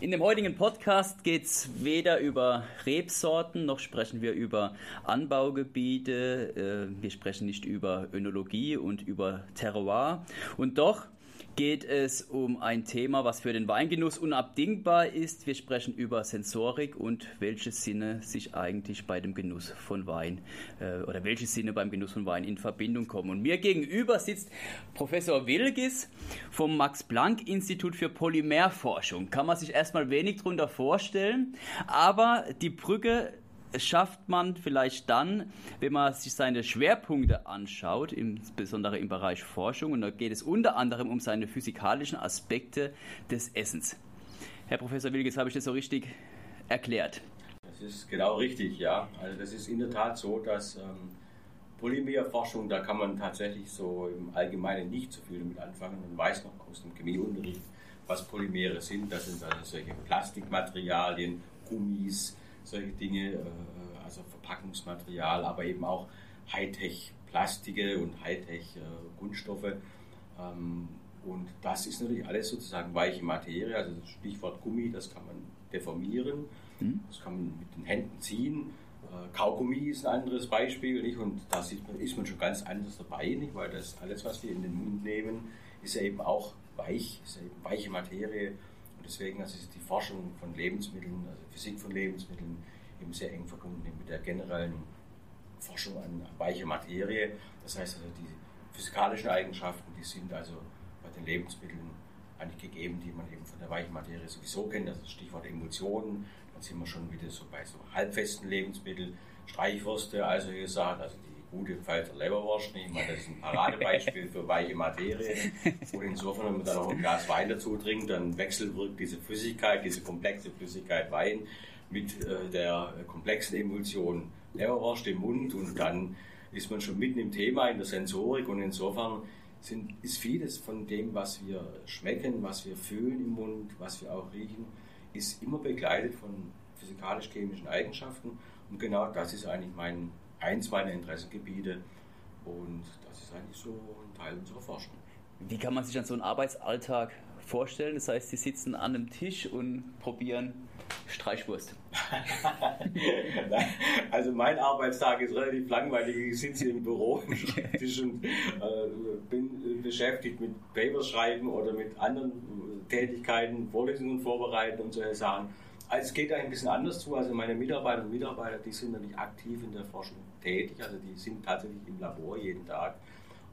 In dem heutigen Podcast geht es weder über Rebsorten, noch sprechen wir über Anbaugebiete, äh, wir sprechen nicht über Önologie und über Terroir. Und doch geht es um ein Thema, was für den Weingenuss unabdingbar ist. Wir sprechen über Sensorik und welche Sinne sich eigentlich bei dem Genuss von Wein äh, oder welche Sinne beim Genuss von Wein in Verbindung kommen. Und mir gegenüber sitzt Professor Wilgis vom Max-Planck-Institut für Polymerforschung. Kann man sich erstmal wenig darunter vorstellen, aber die Brücke schafft man vielleicht dann, wenn man sich seine Schwerpunkte anschaut, insbesondere im Bereich Forschung. Und da geht es unter anderem um seine physikalischen Aspekte des Essens. Herr Professor Wilges, habe ich das so richtig erklärt? Das ist genau richtig, ja. Also das ist in der Tat so, dass ähm, Polymerforschung, da kann man tatsächlich so im Allgemeinen nicht so viel damit anfangen. Man weiß noch aus dem Chemieunterricht, was Polymere sind. Das sind also solche Plastikmaterialien, Gummis, solche Dinge, äh, also Verpackungsmaterial, aber eben auch Hightech-Plastike und Hightech-Kunststoffe. Ähm, und das ist natürlich alles sozusagen weiche Materie, also das Stichwort Gummi, das kann man deformieren, mhm. das kann man mit den Händen ziehen. Äh, Kaugummi ist ein anderes Beispiel, nicht? und da ist man schon ganz anders dabei, nicht? weil das alles, was wir in den Mund nehmen, ist ja eben auch weich, ist ja eben weiche Materie deswegen also ist die Forschung von Lebensmitteln, also Physik von Lebensmitteln, eben sehr eng verbunden mit der generellen Forschung an weiche Materie. Das heißt also, die physikalischen Eigenschaften, die sind also bei den Lebensmitteln eigentlich gegeben, die man eben von der weichen Materie sowieso kennt. Das ist Stichwort Emotionen. Dann sind wir schon wieder so bei so halbfesten Lebensmitteln, Streichwürste, also gesagt, also die gute Pfalzer Leberwurst. Ich meine, das ist ein Paradebeispiel für weiche Materie. Und insofern, wenn man dann noch ein Glas Wein dazu trinkt, dann wechselwirkt diese Flüssigkeit, diese komplexe Flüssigkeit Wein mit äh, der komplexen Emulsion Leberwurst im Mund und dann ist man schon mitten im Thema in der Sensorik und insofern sind, ist vieles von dem, was wir schmecken, was wir fühlen im Mund, was wir auch riechen, ist immer begleitet von physikalisch-chemischen Eigenschaften und genau das ist eigentlich mein eins meiner Interessengebiete und das ist eigentlich so ein Teil unserer Forschung. Wie kann man sich dann so einen Arbeitsalltag vorstellen? Das heißt, Sie sitzen an einem Tisch und probieren Streichwurst. also mein Arbeitstag ist relativ langweilig. Ich sitze im Büro am und äh, bin beschäftigt mit Papers schreiben oder mit anderen Tätigkeiten, Vorlesungen vorbereiten und solche Sachen. Also es geht ein bisschen anders zu. Also meine Mitarbeiter und Mitarbeiter, die sind natürlich aktiv in der Forschung tätig. Also die sind tatsächlich im Labor jeden Tag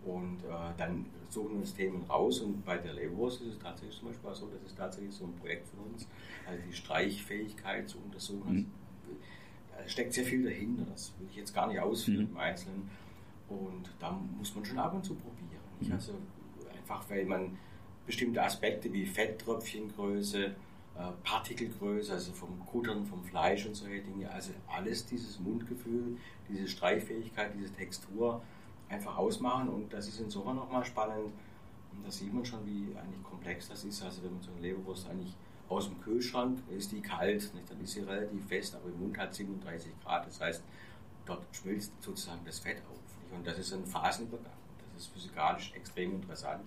und äh, dann suchen wir uns Themen raus. Und bei der Leberwurst ist es tatsächlich zum Beispiel so, das ist tatsächlich so ein Projekt von uns, also die Streichfähigkeit zu untersuchen. Mhm. Also, da steckt sehr viel dahinter. Das will ich jetzt gar nicht ausführen mhm. im Einzelnen. Und da muss man schon ab und zu probieren. Mhm. Also einfach, weil man bestimmte Aspekte wie Fetttröpfchengröße, Partikelgröße, also vom Kuttern, vom Fleisch und solche Dinge. Also alles dieses Mundgefühl, diese Streichfähigkeit, diese Textur einfach ausmachen. Und das ist insofern nochmal spannend. Und da sieht man schon, wie eigentlich komplex das ist. Also wenn man so eine Leberwurst eigentlich aus dem Kühlschrank ist die kalt, nicht? dann ist sie relativ fest, aber im Mund hat 37 Grad. Das heißt, dort schmilzt sozusagen das Fett auf. Nicht? Und das ist ein Phasenübergang. Das ist physikalisch extrem interessant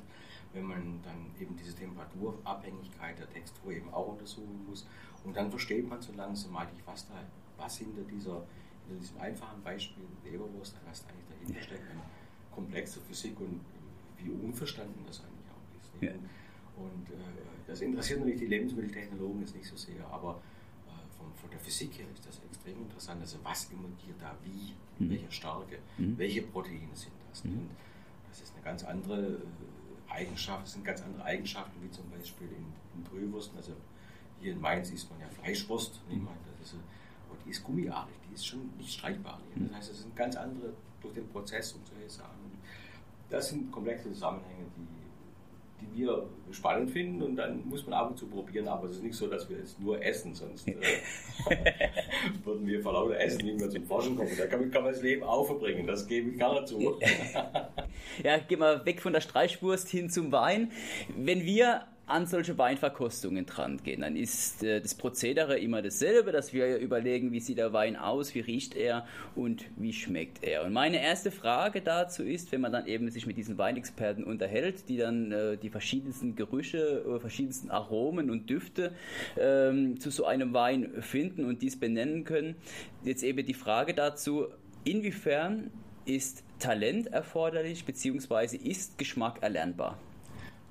wenn man dann eben diese Temperaturabhängigkeit der Textur eben auch untersuchen muss. Und dann versteht man so langsam eigentlich, was, da, was hinter, dieser, hinter diesem einfachen Beispiel Leberwurst, was eigentlich dahinter steckt, eine komplexe Physik und wie unverstanden das eigentlich auch ist. Ja. Und, äh, das interessiert natürlich die Lebensmitteltechnologen jetzt nicht so sehr, aber äh, von, von, der Physik her ist das extrem interessant. Also was emulgiert da wie, mhm. welcher Stärke, mhm. welche Proteine sind das? Mhm. Und das ist eine ganz andere äh, Eigenschaften, sind ganz andere Eigenschaften, wie zum Beispiel in, in Brühwursten. Also hier in Mainz isst man ja Fleischwurst. Mhm. Das ist, und die ist gummiartig, die ist schon nicht streichbar. Das heißt, es sind ganz andere durch den Prozess und solche Sachen. Das sind komplexe Zusammenhänge, die die wir spannend finden und dann muss man ab und zu probieren, aber es ist nicht so, dass wir jetzt nur essen, sonst äh, würden wir vor lauter Essen nicht mehr zum Forschen kommen. Da kann, kann man das Leben auch verbringen, das gebe ich gerne zu. ja, gehen wir weg von der Streichwurst hin zum Wein. Wenn wir an solche Weinverkostungen dran gehen, dann ist äh, das Prozedere immer dasselbe, dass wir überlegen, wie sieht der Wein aus, wie riecht er und wie schmeckt er. Und meine erste Frage dazu ist, wenn man dann eben sich mit diesen Weinexperten unterhält, die dann äh, die verschiedensten Gerüche, äh, verschiedensten Aromen und Düfte ähm, zu so einem Wein finden und dies benennen können, jetzt eben die Frage dazu, inwiefern ist Talent erforderlich, beziehungsweise ist Geschmack erlernbar?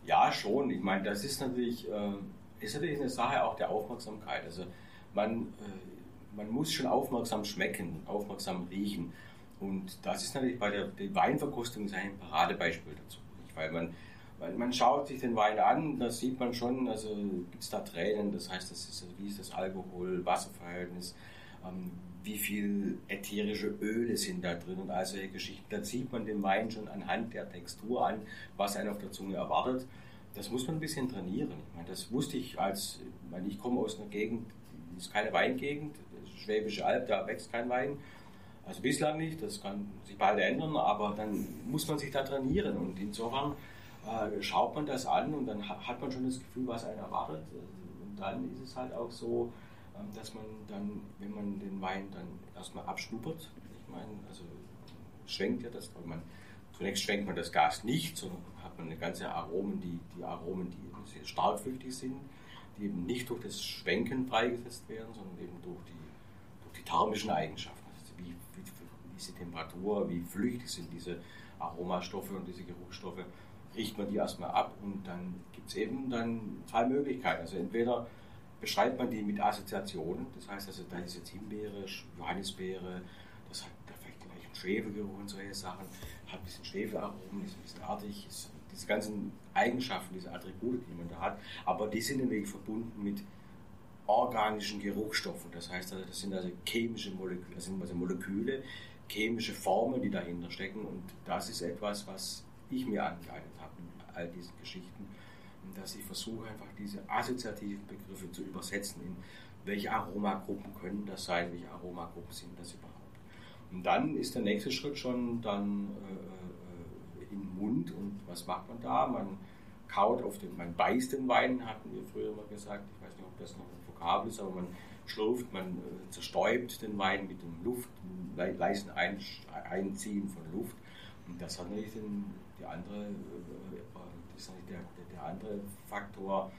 Ja, schon. Ich meine, das ist natürlich, äh, ist natürlich eine Sache auch der Aufmerksamkeit. Also man, äh, man muss schon aufmerksam schmecken, aufmerksam riechen. Und das ist natürlich bei der, der Weinverkostung ein Paradebeispiel dazu. Weil man, weil man schaut sich den Wein an, da sieht man schon, also gibt es da Tränen, das heißt, das ist, wie ist das Alkohol-Wasserverhältnis, ähm, wie viel ätherische Öle sind da drin und all solche Geschichten. Dann sieht man den Wein schon anhand der Textur an, was einen auf der Zunge erwartet. Das muss man ein bisschen trainieren. Ich meine, das wusste ich als, ich, meine, ich komme aus einer Gegend, das ist keine Weingegend, Schwäbische Alb, da wächst kein Wein. Also bislang nicht, das kann sich bald ändern, aber dann muss man sich da trainieren und insofern äh, schaut man das an und dann hat man schon das Gefühl, was einen erwartet. Und dann ist es halt auch so, dass man dann, wenn man den Wein dann erstmal abschnuppert, ich meine, also schwenkt ja das, man, zunächst schwenkt man das Gas nicht, sondern hat man eine ganze Aromen, die, die Aromen, die eben sehr stark flüchtig sind, die eben nicht durch das Schwenken freigesetzt werden, sondern eben durch die, durch die thermischen Eigenschaften. Also wie, wie, wie ist die Temperatur, wie flüchtig sind diese Aromastoffe und diese Geruchsstoffe, riecht man die erstmal ab und dann gibt es eben dann zwei Möglichkeiten. Also entweder beschreibt man die mit Assoziationen. Das heißt also, da ist jetzt Himbeere, Johannisbeere, das hat da vielleicht gleich einen Schwefelgeruch und solche Sachen, hat ein bisschen Schwefelaromen, ist ein bisschen artig, ist diese ganzen Eigenschaften, diese Attribute, die man da hat, aber die sind nämlich verbunden mit organischen Geruchsstoffen. Das heißt also, das sind also chemische Moleküle, das sind also Moleküle, chemische Formen, die dahinter stecken und das ist etwas, was ich mir angeeignet habe in all diesen Geschichten dass ich versuche einfach diese assoziativen Begriffe zu übersetzen in welche Aromagruppen können das sein, welche Aromagruppen sind das überhaupt. Und dann ist der nächste Schritt schon dann äh, äh, im Mund und was macht man da? Man kaut auf den, man beißt den Wein, hatten wir früher mal gesagt. Ich weiß nicht, ob das noch ein Vokabel ist, aber man schlürft, man äh, zerstäubt den Wein mit dem Luft, le leisen ein, Einziehen von Luft. Und das hat natürlich den, die andere, äh, das ist natürlich der, der andere Faktor,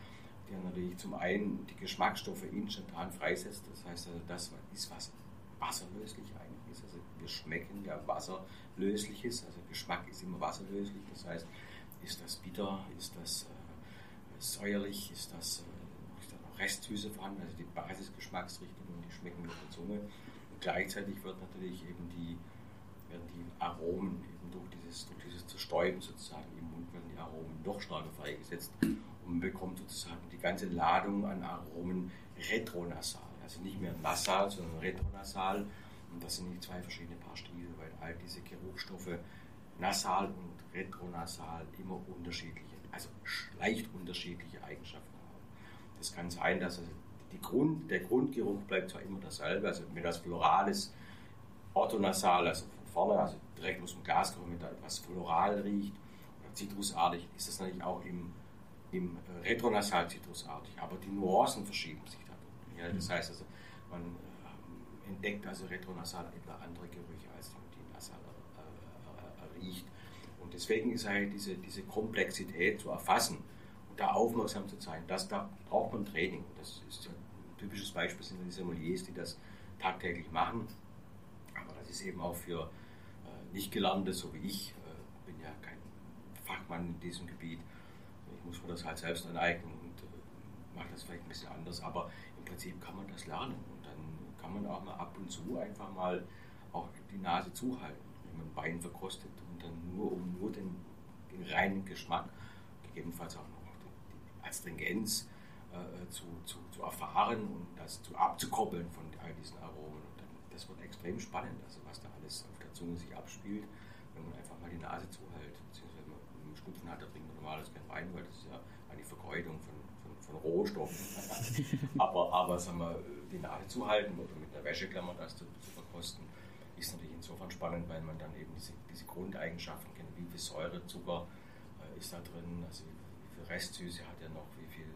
der natürlich zum einen die Geschmacksstoffe instantan freisetzt. Das heißt also, das ist, was wasserlöslich eigentlich ist. Also wir schmecken ja wasserlösliches. Also Geschmack ist immer wasserlöslich. Das heißt, ist das bitter, ist das äh, säuerlich, ist das äh, ist da noch Restsüße vorhanden, also die Basisgeschmacksrichtungen, die schmecken mit der Zunge. Und gleichzeitig wird natürlich eben die, werden die Aromen durch dieses, durch dieses Zerstäuben sozusagen im Mund werden die Aromen noch stärker freigesetzt und bekommt sozusagen die ganze Ladung an Aromen retronasal. Also nicht mehr nasal, sondern retronasal. Und das sind die zwei verschiedene Paar Stiefel, weil all diese Geruchsstoffe nasal und retronasal immer unterschiedliche, also leicht unterschiedliche Eigenschaften haben. Das kann sein, dass die Grund, der Grundgeruch bleibt zwar immer dasselbe, also wenn das Floral ist, orthonasal, also von vorne, also direkt aus dem Glasgeruch mit etwas floral riecht oder zitrusartig, ist das natürlich auch im, im Retronasal zitrusartig. Aber die Nuancen verschieben sich dadurch. Ja, das mhm. heißt also, man äh, entdeckt also retronasal etwa andere Gerüche, als die nasal äh, äh, riecht. Und deswegen ist halt diese, diese Komplexität zu erfassen und da aufmerksam zu sein, das, da braucht man Training. Das ist ein typisches Beispiel sind die Sommeliers, die das tagtäglich machen. Aber das ist eben auch für nicht gelernte, so wie ich, äh, bin ja kein Fachmann in diesem Gebiet. Ich muss mir das halt selbst aneignen und äh, mache das vielleicht ein bisschen anders, aber im Prinzip kann man das lernen und dann kann man auch mal ab und zu einfach mal auch die Nase zuhalten, wenn man Wein verkostet und dann nur um nur den, den reinen Geschmack, gegebenenfalls auch noch die Astringenz äh, zu, zu, zu erfahren und das zu abzukoppeln von all diesen Aromen. Das wird extrem spannend, also was da alles auf Zunge sich abspielt, wenn man einfach mal die Nase zuhält, beziehungsweise wenn man einen Schnupfen hat, da trinkt man normalerweise kein Wein, weil das ist ja eine Vergeudung von, von, von Rohstoffen. aber, aber sagen wir, die Nase zuhalten oder mit einer Wäscheklammer das zu, zu verkosten, ist natürlich insofern spannend, weil man dann eben diese, diese Grundeigenschaften kennt, wie viel Säure, Zucker äh, ist da drin, also wie viel Restsüße hat er noch, wie viel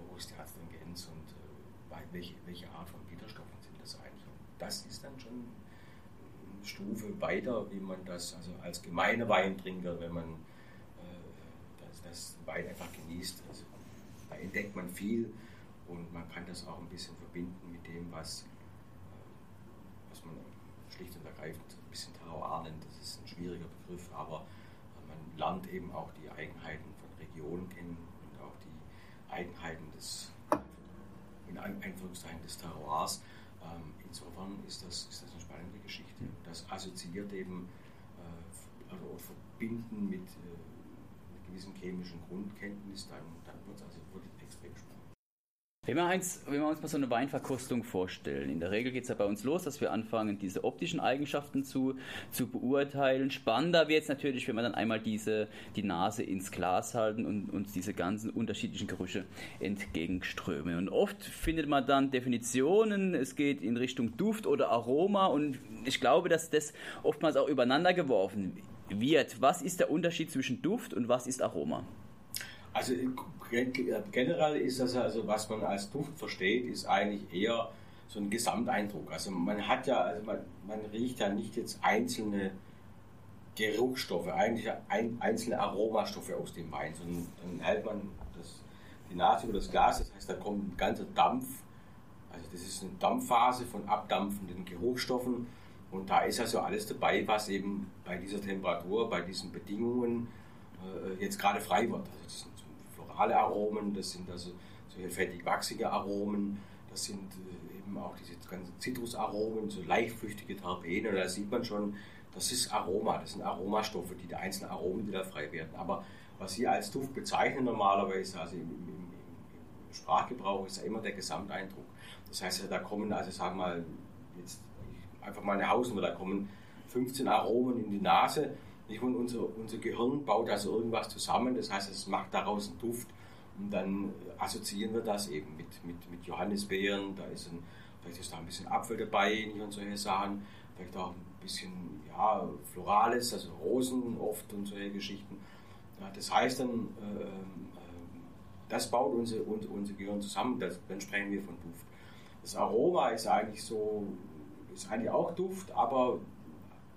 robuste Astringenz und äh, welche, welche Art von Bitterstoffen sind das eigentlich. Das ist dann schon eine Stufe weiter, wie man das also als gemeine Weintrinker, wenn man äh, das, das Wein einfach genießt. Also, da entdeckt man viel und man kann das auch ein bisschen verbinden mit dem, was, äh, was man schlicht und ergreifend ein bisschen Terroir nennt. Das ist ein schwieriger Begriff, aber man lernt eben auch die Eigenheiten von Regionen kennen und auch die Eigenheiten des, in Anführungszeichen, des Terroirs. Ähm, insofern ist das, ist das eine spannende Geschichte. Das assoziiert eben äh, also verbinden mit, äh, mit gewissem chemischen Grundkenntnis, dann, dann wird es also wirklich extrem spannend. Wenn wir, eins, wenn wir uns mal so eine Weinverkostung vorstellen, in der Regel geht es ja bei uns los, dass wir anfangen, diese optischen Eigenschaften zu, zu beurteilen. Spannender wird es natürlich, wenn wir dann einmal diese, die Nase ins Glas halten und uns diese ganzen unterschiedlichen Gerüche entgegenströmen. Und oft findet man dann Definitionen, es geht in Richtung Duft oder Aroma und ich glaube, dass das oftmals auch übereinander geworfen wird. Was ist der Unterschied zwischen Duft und was ist Aroma? Also generell ist das also, was man als Duft versteht, ist eigentlich eher so ein Gesamteindruck. Also man hat ja, also man, man riecht ja nicht jetzt einzelne Geruchsstoffe, eigentlich ein, einzelne Aromastoffe aus dem Wein, sondern dann hält man das, die Nase über das Glas, das heißt, da kommt ein ganzer Dampf, also das ist eine Dampfphase von abdampfenden Geruchsstoffen und da ist also alles dabei, was eben bei dieser Temperatur, bei diesen Bedingungen äh, jetzt gerade frei wird. Also das sind florale Aromen, das sind also solche fettig-wachsige Aromen, das sind eben auch diese ganzen Zitrusaromen, so leichtflüchtige Terpene. Da sieht man schon, das ist Aroma, das sind Aromastoffe, die, die einzelnen Aromen, die da frei werden. Aber was Sie als Duft bezeichnen normalerweise, also im, im, im Sprachgebrauch, ist ja immer der Gesamteindruck. Das heißt, da kommen, also sagen wir mal, jetzt einfach mal eine Hausnummer, da kommen 15 Aromen in die Nase Und unser, unser Gehirn baut also irgendwas zusammen, das heißt, es macht daraus einen Duft. Und dann assoziieren wir das eben mit, mit, mit Johannisbeeren, da ist ein, vielleicht ist da ein bisschen Apfel dabei und solche Sachen, vielleicht auch ein bisschen ja, Florales, also Rosen oft und solche Geschichten. Ja, das heißt dann, äh, äh, das baut unser, unser, unser Gehirn zusammen, das, dann sprechen wir von Duft. Das Aroma ist eigentlich so, ist eigentlich auch Duft, aber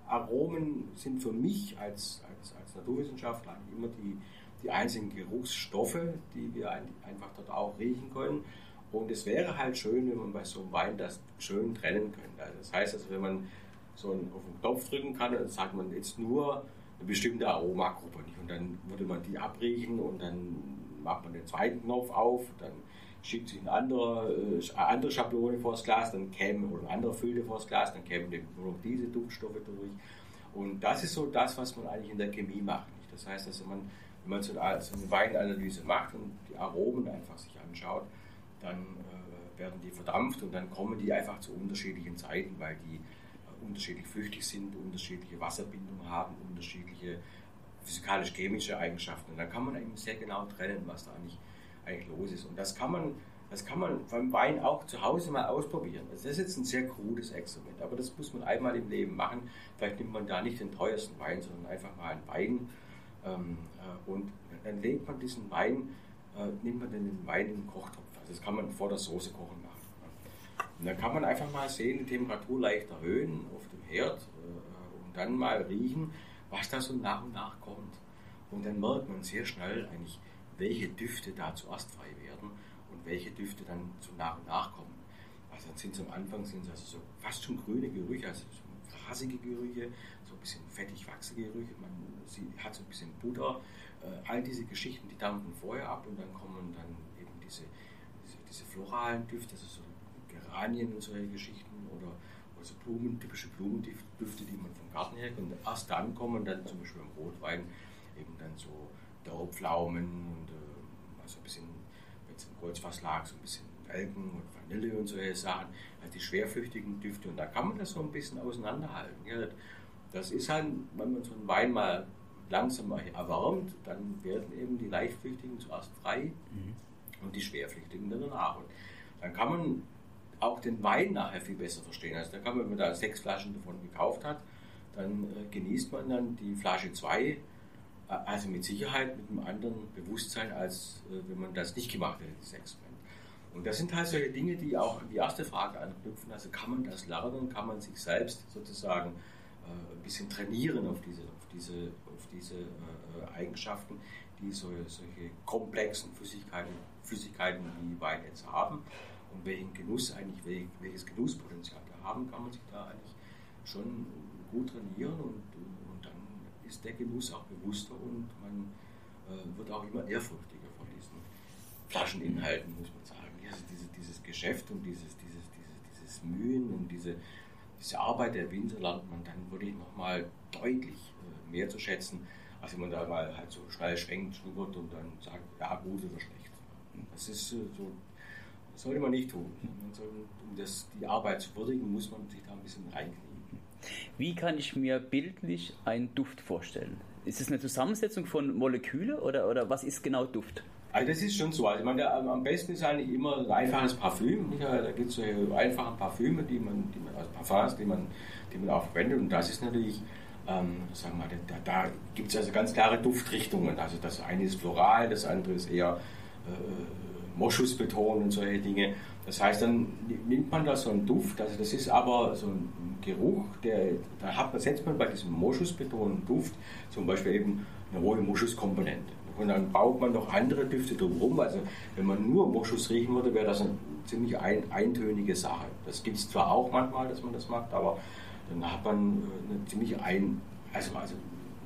Aromen sind für mich als, als, als Naturwissenschaftler immer die, die einzelnen Geruchsstoffe, die wir einfach dort auch riechen können. Und es wäre halt schön, wenn man bei so einem Wein das schön trennen könnte. Also das heißt also, wenn man so einen, auf den Knopf drücken kann, dann sagt man jetzt nur eine bestimmte Aromagruppe. Und dann würde man die abriechen und dann macht man den zweiten Knopf auf, dann schickt sich eine andere, äh, eine andere Schablone vor das Glas, dann käme, oder eine andere Filter vor das Glas, dann kämen nur noch diese Duftstoffe durch. Und das ist so das, was man eigentlich in der Chemie macht. Nicht? Das heißt, dass man, wenn man so eine, so eine Weinanalyse macht und die Aromen einfach sich anschaut, dann äh, werden die verdampft und dann kommen die einfach zu unterschiedlichen Zeiten, weil die äh, unterschiedlich flüchtig sind, unterschiedliche Wasserbindungen haben, unterschiedliche physikalisch-chemische Eigenschaften. Und dann kann man eben sehr genau trennen, was da eigentlich eigentlich los ist. Und das kann man, das kann man beim Wein auch zu Hause mal ausprobieren. Also das ist jetzt ein sehr krudes Experiment, aber das muss man einmal im Leben machen. Vielleicht nimmt man da nicht den teuersten Wein, sondern einfach mal einen Wein ähm, äh, und dann legt man diesen Wein, äh, nimmt man den Wein in den Kochtopf. Also das kann man vor der Soße kochen machen. Und dann kann man einfach mal sehen, die Temperatur leicht erhöhen auf dem Herd äh, und dann mal riechen, was da so nach und nach kommt. Und dann merkt man sehr schnell eigentlich, welche Düfte da zuerst frei werden und welche Düfte dann so nach und nach kommen. Also dann sind es am Anfang sind es also so fast schon grüne Gerüche, also so grasige Gerüche, so ein bisschen fettig wachsige Gerüche, man sie hat so ein bisschen Butter. Äh, all diese Geschichten, die dampfen vorher ab und dann kommen dann eben diese, diese, diese floralen Düfte, also so Geranien und solche Geschichten oder, oder so Blumen, typische Blumendüfte, die man vom Garten her kennt. Erst dann kommen dann zum Beispiel im Rotwein eben dann so Daupflaumen und äh, also ein bisschen, wenn es im Kreuzfass lag, so ein bisschen Nelken und Vanille und solche Sachen, also die schwerflüchtigen Düfte. Und da kann man das so ein bisschen auseinanderhalten. Ja. Das ist halt, wenn man so einen Wein mal langsam erwärmt, dann werden eben die leichtflüchtigen zuerst frei mhm. und die schwerflüchtigen dann danach. Und dann kann man auch den Wein nachher viel besser verstehen. Also da kann man, wenn man da sechs Flaschen davon gekauft hat, dann äh, genießt man dann die Flasche 2 also mit Sicherheit mit einem anderen Bewusstsein, als äh, wenn man das nicht gemacht hätte, dieses Experiment. Und das sind halt solche Dinge, die auch an die erste Frage anknüpfen. Also kann man das lernen, kann man sich selbst sozusagen äh, ein bisschen trainieren auf diese, auf diese, auf diese äh, Eigenschaften, die so, solche komplexen Flüssigkeiten, Flüssigkeiten wie Wein jetzt haben und welchen Genuss eigentlich, welches Genusspotenzial da haben, kann man sich da eigentlich schon gut trainieren und, und ist der Genuss auch bewusster und man äh, wird auch immer ehrfurchtiger von diesen Flascheninhalten, muss man sagen. Also diese, dieses Geschäft und dieses, dieses, dieses, dieses Mühen und diese, diese Arbeit der Winzer lernt man dann wirklich nochmal deutlich äh, mehr zu schätzen, als wenn man da mal halt so schnell schwenkt, schnuppert und dann sagt, ja gut oder schlecht. Das ist äh, so, sollte man nicht tun. Man soll, um das, die Arbeit zu würdigen, muss man sich da ein bisschen reinknien. Wie kann ich mir bildlich einen Duft vorstellen? Ist es eine Zusammensetzung von Moleküle oder, oder was ist genau Duft? Also das ist schon so. Also meine, am besten ist eigentlich immer ein einfaches Parfüm. Da gibt es so einfache Parfüme, die man, die man, also Parfums, die man, die man auch verwendet. Und das ist natürlich, ähm, sagen wir mal, da, da gibt es also ganz klare Duftrichtungen. Also das eine ist floral, das andere ist eher äh, Moschusbeton und solche Dinge. Das heißt, dann nimmt man da so einen Duft, also das ist aber so ein Geruch, der, da hat man, setzt man bei diesem Moschusbetonten Duft zum Beispiel eben eine hohe Moschuskomponente. Und dann baut man noch andere Düfte drumherum. Also wenn man nur Moschus riechen würde, wäre das eine ziemlich ein, eintönige Sache. Das gibt es zwar auch manchmal, dass man das macht, aber dann hat man äh, eine ziemlich ein, also, also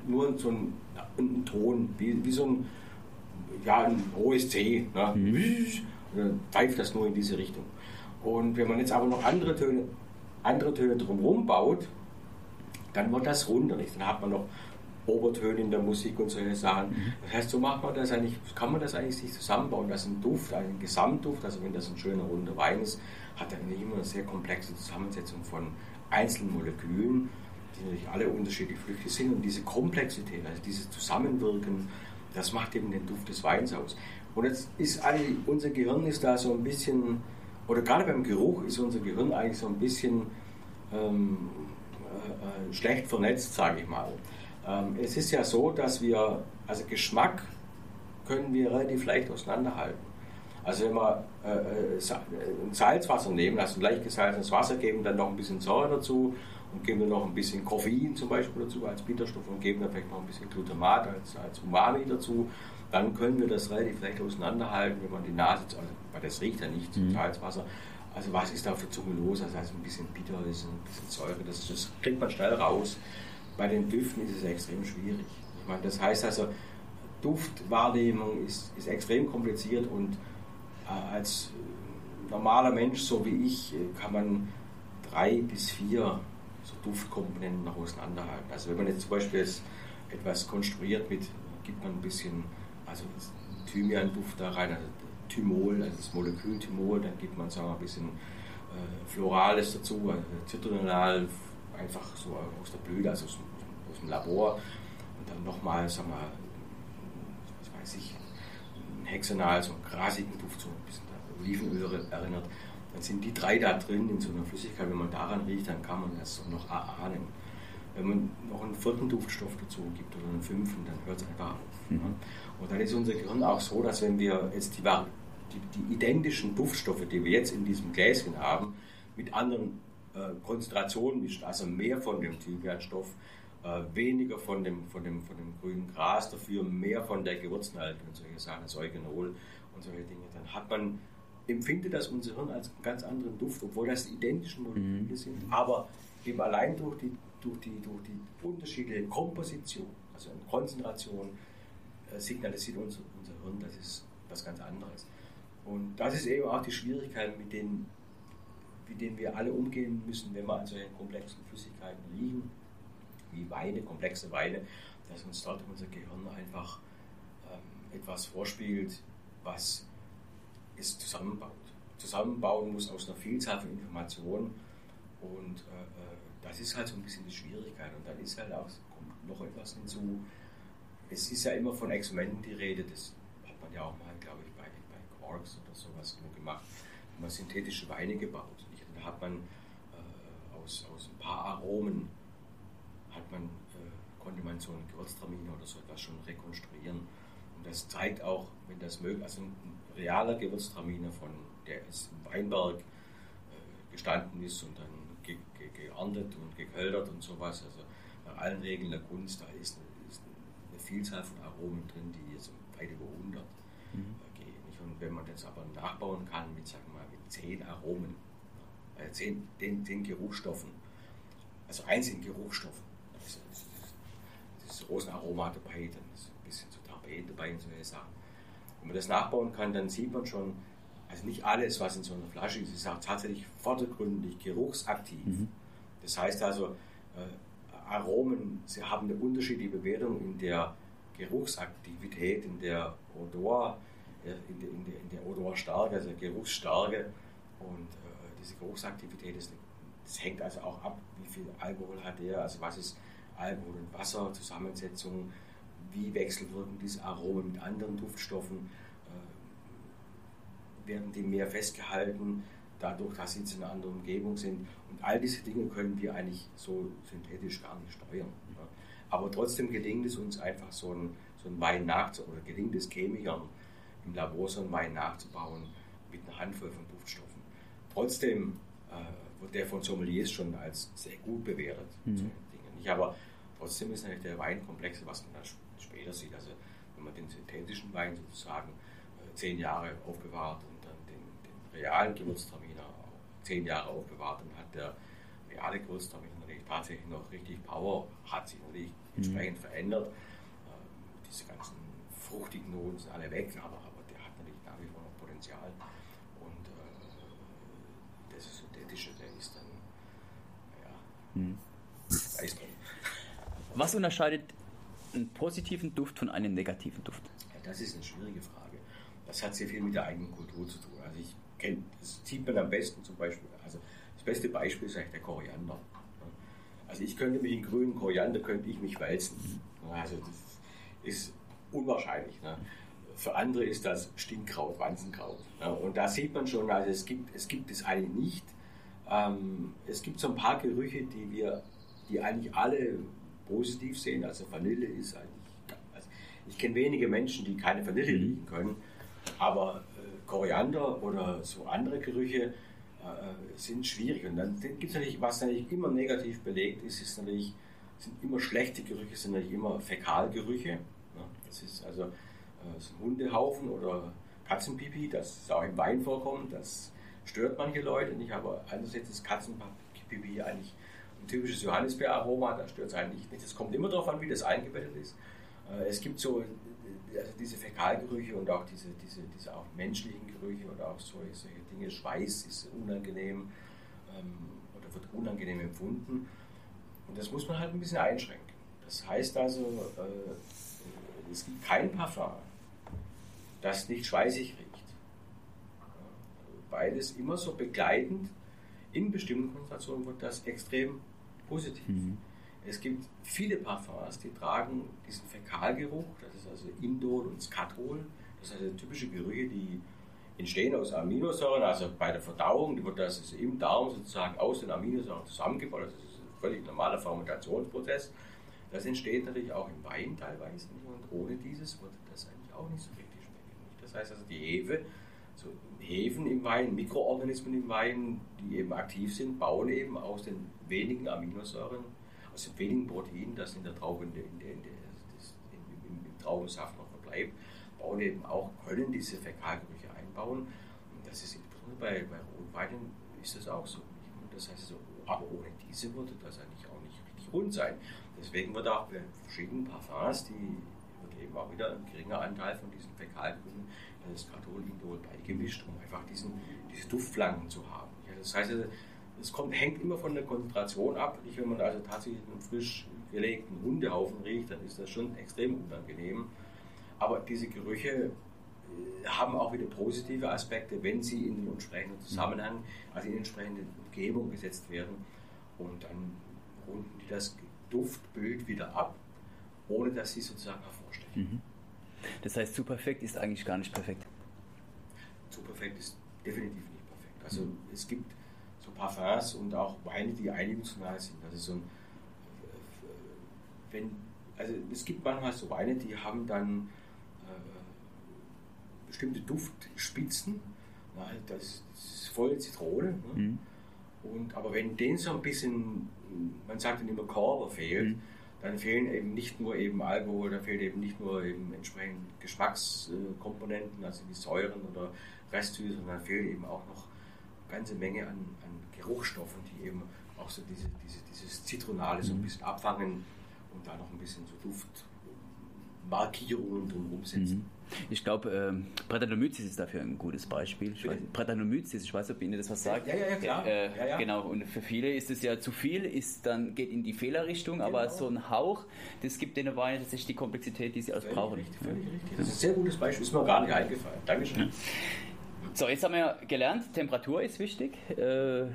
nur so ein, ein Ton, wie, wie so ein, ja, ein hohes C. Ne? Mhm. Dann pfeift das nur in diese Richtung. Und wenn man jetzt aber noch andere Töne, andere Töne drumherum baut, dann wird das runter. Dann hat man noch Obertöne in der Musik und solche Sachen. Mhm. Das heißt, so macht man das eigentlich, kann man das eigentlich sich zusammenbauen, dass ein Duft, ein Gesamtduft, also wenn das ein schöner runder Wein ist, hat er immer eine sehr komplexe Zusammensetzung von einzelnen Molekülen, die natürlich alle unterschiedlich flüchtig sind und diese Komplexität, also dieses Zusammenwirken, das macht eben den Duft des Weins aus. Und jetzt ist eigentlich, unser Gehirn ist da so ein bisschen, oder gerade beim Geruch ist unser Gehirn eigentlich so ein bisschen ähm, äh, äh schlecht vernetzt, sage ich mal. Ähm, es ist ja so, dass wir, also Geschmack können wir relativ leicht auseinanderhalten. Also wenn wir äh, äh Salzwasser nehmen, also ein leicht gesalzenes Wasser, geben dann noch ein bisschen Säure dazu und geben dann noch ein bisschen Koffein zum Beispiel dazu als Bitterstoff und geben dann vielleicht noch ein bisschen Glutamat als, als Umami dazu, dann können wir das relativ leicht auseinanderhalten, wenn man die Nase, also, weil das riecht ja nicht, mhm. Salzwasser. Also was ist da der Zunge los? Also ein bisschen bitter ist, ein bisschen Säure, das, das kriegt man schnell raus bei den Düften ist es extrem schwierig. Ich meine, das heißt also, Duftwahrnehmung ist, ist extrem kompliziert und äh, als normaler Mensch, so wie ich, kann man drei bis vier so Duftkomponenten noch auseinanderhalten. Also wenn man jetzt zum Beispiel jetzt etwas konstruiert mit, gibt man ein bisschen, also Thymian-Duft da rein, also Thymol, also das Molekül Thymol, dann gibt man sagen wir, ein bisschen äh, Florales dazu, also Zitronal, einfach so aus der Blüte, also aus, aus dem Labor und dann nochmal, sagen wir, was weiß ich, ein Hexenal, so einen grasigen Duft, so ein bisschen Olivenöl erinnert. Dann sind die drei da drin in so einer Flüssigkeit. Wenn man daran riecht, dann kann man das noch ahnen. Wenn man noch einen vierten Duftstoff dazu gibt oder einen fünften, dann hört es einfach auf. Mhm. Und dann ist unser Gehirn auch so, dass wenn wir jetzt die, die, die identischen Duftstoffe, die wir jetzt in diesem Gläschen haben, mit anderen äh, Konzentration ist also mehr von dem Thymianstoff, äh, weniger von dem, von, dem, von dem grünen Gras, dafür mehr von der Gewürznalge und solche Sachen, das Eugenol und solche Dinge. Dann hat man, empfindet das unser Hirn als einen ganz anderen Duft, obwohl das identische Moleküle mhm. sind, aber eben allein durch die, durch die, durch die unterschiedliche Komposition, also Konzentration, äh, signalisiert unser, unser Hirn, das ist was ganz anderes. Und das ist eben auch die Schwierigkeit, mit denen mit denen wir alle umgehen müssen, wenn wir an solchen komplexen Flüssigkeiten riechen, wie Weine, komplexe Weine, dass uns dort unser Gehirn einfach ähm, etwas vorspielt, was es zusammenbaut. Zusammenbauen muss aus einer Vielzahl von Informationen und äh, äh, das ist halt so ein bisschen die Schwierigkeit. Und dann ist halt auch kommt noch etwas hinzu. Es ist ja immer von Experimenten die Rede, das hat man ja auch mal, glaube ich, bei, bei Quarks oder sowas gemacht, man synthetische Weine gebaut hat man äh, aus, aus ein paar Aromen hat man, äh, konnte man so einen Gewürztraminer oder so etwas schon rekonstruieren. Und das zeigt auch, wenn das möglich also ein realer Gewürztraminer von der ist im Weinberg äh, gestanden ist und dann ge ge geerntet und gekeltert und sowas. Also nach allen Regeln der Kunst, da ist eine Vielzahl von Aromen drin, die jetzt weit über 100 mhm. Äh, gehen. Und wenn man das aber nachbauen kann mit, sagen wir mal, mit 10 Aromen, äh, 10, den, den Geruchsstoffen, also einzelnen Geruchsstoffen, das, das, das, das Rosenaroma dabei, dann ist ein bisschen so Tapet dabei und solche Sachen. Wenn man das nachbauen kann, dann sieht man schon, also nicht alles, was in so einer Flasche ist, ist auch tatsächlich vordergründig geruchsaktiv. Mhm. Das heißt also, äh, Aromen, sie haben eine unterschiedliche Bewertung in der Geruchsaktivität, in der Odor, äh, in der, in der, in der Odorstärke, also Geruchsstärke. Und äh, diese Geruchsaktivität, ist, das hängt also auch ab, wie viel Alkohol hat er, also was ist Alkohol und Wasser, Zusammensetzung, wie wechselwirken diese Aromen mit anderen Duftstoffen werden die mehr festgehalten, dadurch, dass sie in einer anderen Umgebung sind. Und all diese Dinge können wir eigentlich so synthetisch gar nicht steuern. Ja. Aber trotzdem gelingt es uns einfach so ein, so ein Wein nachzubauen, oder gelingt es Chemikern im Labor so einen Wein nachzubauen mit einer Handvoll von Duftstoffen. Trotzdem äh, wird der von Sommeliers schon als sehr gut bewertet. Mhm. So Dinge. aber trotzdem ist natürlich der Wein komplexer, was man dann später sieht. Also wenn man den synthetischen Wein sozusagen äh, zehn Jahre aufbewahrt realen Gewürztraminer zehn Jahre aufbewahrt und hat der reale Gewürztraminer natürlich tatsächlich noch richtig Power, hat sich natürlich mhm. entsprechend verändert. Ähm, diese ganzen fruchtigen Noten sind alle weg, aber, aber der hat natürlich nach wie vor noch Potenzial. Und äh, das Synthetische, der ist dann, ja, mhm. weiß man. Was unterscheidet einen positiven Duft von einem negativen Duft? Ja, das ist eine schwierige Frage. Das hat sehr viel mit der eigenen Kultur zu tun. Also ich kennt. Das sieht man am besten zum Beispiel. Also das beste Beispiel ist eigentlich der Koriander. Also ich könnte mich in grünen Koriander könnte ich mich wälzen. Also das ist unwahrscheinlich. Ne? Für andere ist das Stinkkraut, Wanzenkraut. Ne? Und da sieht man schon, also es gibt es, gibt es eigentlich nicht. Ähm, es gibt so ein paar Gerüche, die wir, die eigentlich alle positiv sehen. Also Vanille ist eigentlich, also ich kenne wenige Menschen, die keine Vanille riechen können. Aber Koriander oder so andere Gerüche äh, sind schwierig. Und dann gibt es natürlich, was natürlich immer negativ belegt ist, ist natürlich, sind immer schlechte Gerüche, sind natürlich immer Fäkalgerüche. Ja, das ist also äh, so Hundehaufen oder Katzenpipi, das ist auch im Wein vorkommt, das stört manche Leute nicht, aber einerseits ist Katzenpipi eigentlich ein typisches Johannisbeeraroma, da stört es eigentlich nicht. Es kommt immer darauf an, wie das eingebettet ist. Äh, es gibt so also diese Fäkalgerüche und auch diese, diese, diese auch menschlichen Gerüche oder auch solche, solche Dinge, Schweiß ist unangenehm ähm, oder wird unangenehm empfunden. Und das muss man halt ein bisschen einschränken. Das heißt also, äh, es gibt kein Parfum, das nicht schweißig riecht. Beides immer so begleitend. In bestimmten Konzentrationen wird das extrem positiv. Mhm. Es gibt viele Parfums, die tragen diesen Fäkalgeruch, das ist also Indol und Skatol. Das sind also typische Gerüche, die entstehen aus Aminosäuren, also bei der Verdauung wird das also im Darm sozusagen aus den Aminosäuren zusammengebaut. Das ist ein völlig normaler Fermentationsprozess. Das entsteht natürlich auch im Wein teilweise und ohne dieses wird das eigentlich auch nicht so richtig schmecken. Das heißt also die Hefe, so Hefen im Wein, Mikroorganismen im Wein, die eben aktiv sind, bauen eben aus den wenigen Aminosäuren aus den wenigen Proteinen, das in der Traube, in der, in der, in der, das, im, im, Traubensaft noch verbleibt, bauen eben auch, können diese Fäkalgerüche einbauen. Und das ist insbesondere bei, bei Rotweinen ist das auch so. Und das heißt also, aber ohne diese würde das eigentlich auch nicht richtig rund sein. Deswegen wird auch bei verschiedenen Parfums, die wird eben auch wieder ein geringer Anteil von diesen Fäkalgerüchen, das Katholindol beigemischt, um einfach diesen, diese Duftflanken zu haben. Ja, das heißt also, es kommt, hängt immer von der Konzentration ab. Nicht, wenn man also tatsächlich einen frisch gelegten Hundehaufen riecht, dann ist das schon extrem unangenehm. Aber diese Gerüche äh, haben auch wieder positive Aspekte, wenn sie in den entsprechenden Zusammenhang, also in die entsprechende Umgebung gesetzt werden. Und dann runden die das Duftbild wieder ab, ohne dass sie sozusagen hervorstechen. Mhm. Das heißt, zu perfekt ist eigentlich gar nicht perfekt. Zu perfekt ist definitiv nicht perfekt. Also mhm. es gibt Parfums und auch Weine, die einigungsnahe sind. Also so ein, wenn also es gibt manchmal so Weine, die haben dann äh, bestimmte Duftspitzen. Na, das, ist voll Zitrone. Ne? Mhm. Und, aber wenn denen so ein bisschen, man sagt dann immer Korber fehlt, mhm. dann fehlen eben nicht nur eben Alkohol, da fehlt eben nicht nur eben entsprechend Geschmackskomponenten, also wie Säuren oder Restsüße, sondern fehlt eben auch noch ganze Menge an, an Geruchsstoffen, die eben auch so diese, diese, dieses Zitronale so ein mhm. bisschen abfangen und da noch ein bisschen so Duftmarkierungen drum umsetzen. Mhm. Ich glaube, ähm, Brettanomyces ist dafür ein gutes Beispiel. Ich weiß, Brettanomyces, ich weiß nicht, ob Ihnen das was sagt. Ja, ja, ja, klar. Äh, ja, ja. Genau, und für viele ist es ja zu viel, ist dann geht in die Fehlerrichtung, genau. aber so ein Hauch, das gibt den Wein tatsächlich die Komplexität, die sie auch brauchen. Richtig, völlig richtig. Das ist ein sehr gutes Beispiel, ist mir gar nicht eingefallen. Dankeschön. So, jetzt haben wir gelernt, Temperatur ist wichtig. Äh,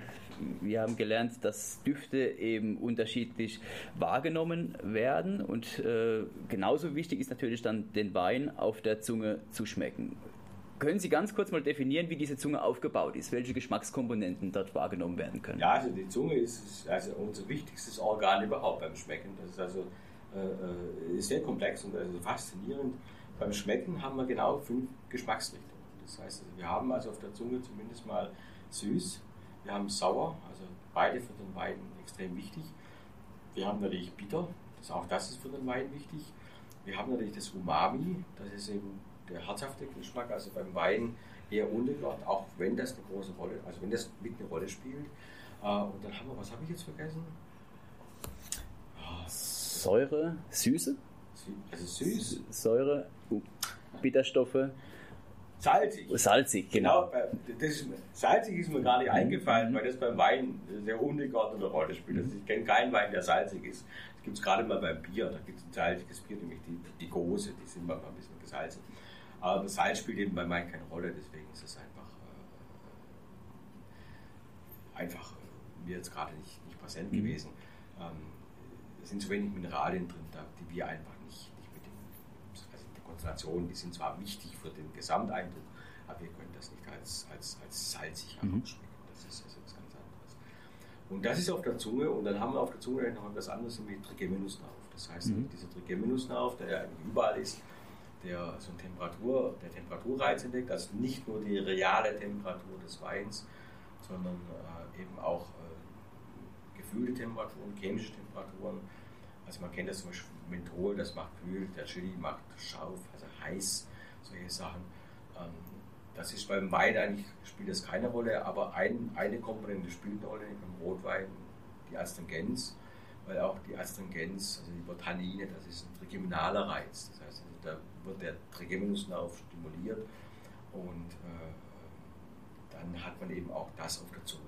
wir haben gelernt, dass Düfte eben unterschiedlich wahrgenommen werden und äh, genauso wichtig ist natürlich dann den Wein auf der Zunge zu schmecken. Können Sie ganz kurz mal definieren, wie diese Zunge aufgebaut ist, welche Geschmackskomponenten dort wahrgenommen werden können? Ja, also die Zunge ist also unser wichtigstes Organ überhaupt beim Schmecken. Das ist also äh, äh sehr komplex und also faszinierend. Beim Schmecken haben wir genau fünf Geschmacksrichtungen. Das heißt, also wir haben also auf der Zunge zumindest mal süß, wir haben sauer, also beide für den Wein extrem wichtig. Wir haben natürlich bitter, das, auch das ist für den Wein wichtig. Wir haben natürlich das Umami, das ist eben der herzhafte Geschmack, also beim Wein eher ungeglaubt, auch wenn das eine große Rolle, also wenn das mit eine Rolle spielt. Äh, und dann haben wir, was habe ich jetzt vergessen? Säure, Süße? Also süß. Säure, Bitterstoffe. Salzig. Salzig, genau. genau das, salzig ist mir gar nicht eingefallen, mhm. weil das beim Wein sehr ungeordnete Rolle spielt. Also ich kenne keinen Wein, der salzig ist. Das gibt es gerade mal beim Bier. Da gibt es ein salziges Bier, nämlich die, die Gose, die sind manchmal ein bisschen gesalzen. Aber Salz spielt eben beim Wein keine Rolle, deswegen ist es einfach, äh, einfach äh, mir jetzt gerade nicht, nicht präsent mhm. gewesen. Ähm, es sind zu wenig Mineralien drin, die wir einfach Konzentrationen, die sind zwar wichtig für den Gesamteindruck, aber wir können das nicht als, als, als salzig mhm. herausschmecken. Das ist also ganz anderes. Und das ist auf der Zunge und dann haben wir auf der Zunge noch etwas anderes, nämlich Trigeminusnerv. Das heißt, mhm. dieser Trigeminusnerv, der ja überall ist, der so eine Temperatur, der Temperaturreiz entdeckt, also nicht nur die reale Temperatur des Weins, sondern äh, eben auch äh, gefühlte Temperaturen, chemische Temperaturen. Also man kennt das zum Beispiel Menthol, das macht kühl, der Chili macht scharf, also heiß, solche Sachen. Ähm, das ist beim Wein eigentlich, spielt das keine Rolle, aber ein, eine Komponente spielt eine Rolle beim Rotwein, die Astringenz, weil auch die Astringenz, also die Tannine, das ist ein trigeminaler Reiz. Das heißt, also da wird der Trigeminusnerv stimuliert und äh, dann hat man eben auch das auf der Zunge.